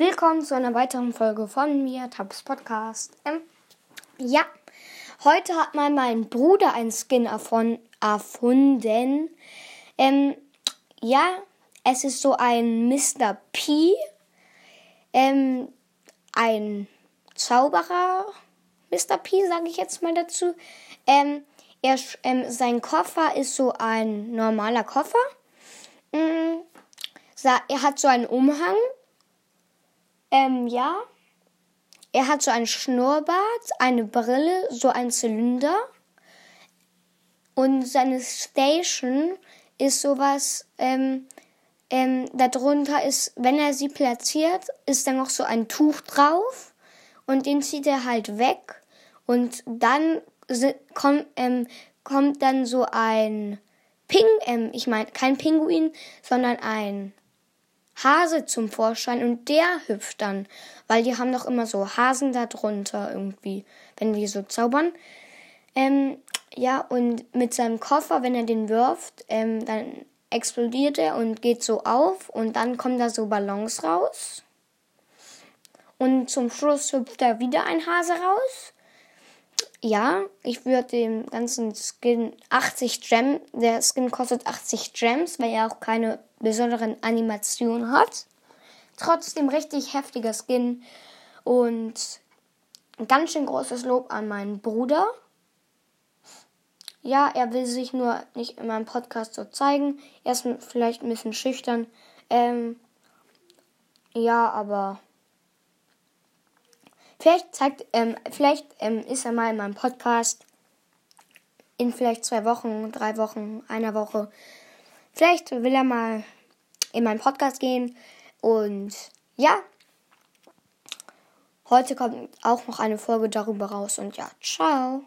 Willkommen zu einer weiteren Folge von mir, Tabs Podcast. Ähm, ja, heute hat mal mein Bruder ein Skin erfunden. Ähm, ja, es ist so ein Mr. P, ähm, ein Zauberer Mr. P, sage ich jetzt mal dazu. Ähm, er, ähm, sein Koffer ist so ein normaler Koffer. Mm, er hat so einen Umhang. Ähm, ja. Er hat so ein Schnurrbart, eine Brille, so ein Zylinder. Und seine Station ist sowas, ähm, ähm, darunter ist, wenn er sie platziert, ist da noch so ein Tuch drauf. Und den zieht er halt weg. Und dann kommt, ähm, kommt dann so ein Ping, ähm, ich meine kein Pinguin, sondern ein Hase zum Vorschein und der hüpft dann, weil die haben doch immer so Hasen da drunter irgendwie, wenn die so zaubern. Ähm, ja, und mit seinem Koffer, wenn er den wirft, ähm, dann explodiert er und geht so auf und dann kommen da so Ballons raus. Und zum Schluss hüpft da wieder ein Hase raus. Ja, ich würde dem ganzen Skin 80 Gems, der Skin kostet 80 Gems, weil er auch keine besonderen Animationen hat. Trotzdem richtig heftiger Skin und ein ganz schön großes Lob an meinen Bruder. Ja, er will sich nur nicht in meinem Podcast so zeigen. Er ist vielleicht ein bisschen schüchtern. Ähm, ja, aber Vielleicht zeigt, ähm, vielleicht ähm, ist er mal in meinem Podcast in vielleicht zwei Wochen, drei Wochen, einer Woche. Vielleicht will er mal in meinen Podcast gehen und ja. Heute kommt auch noch eine Folge darüber raus und ja, ciao.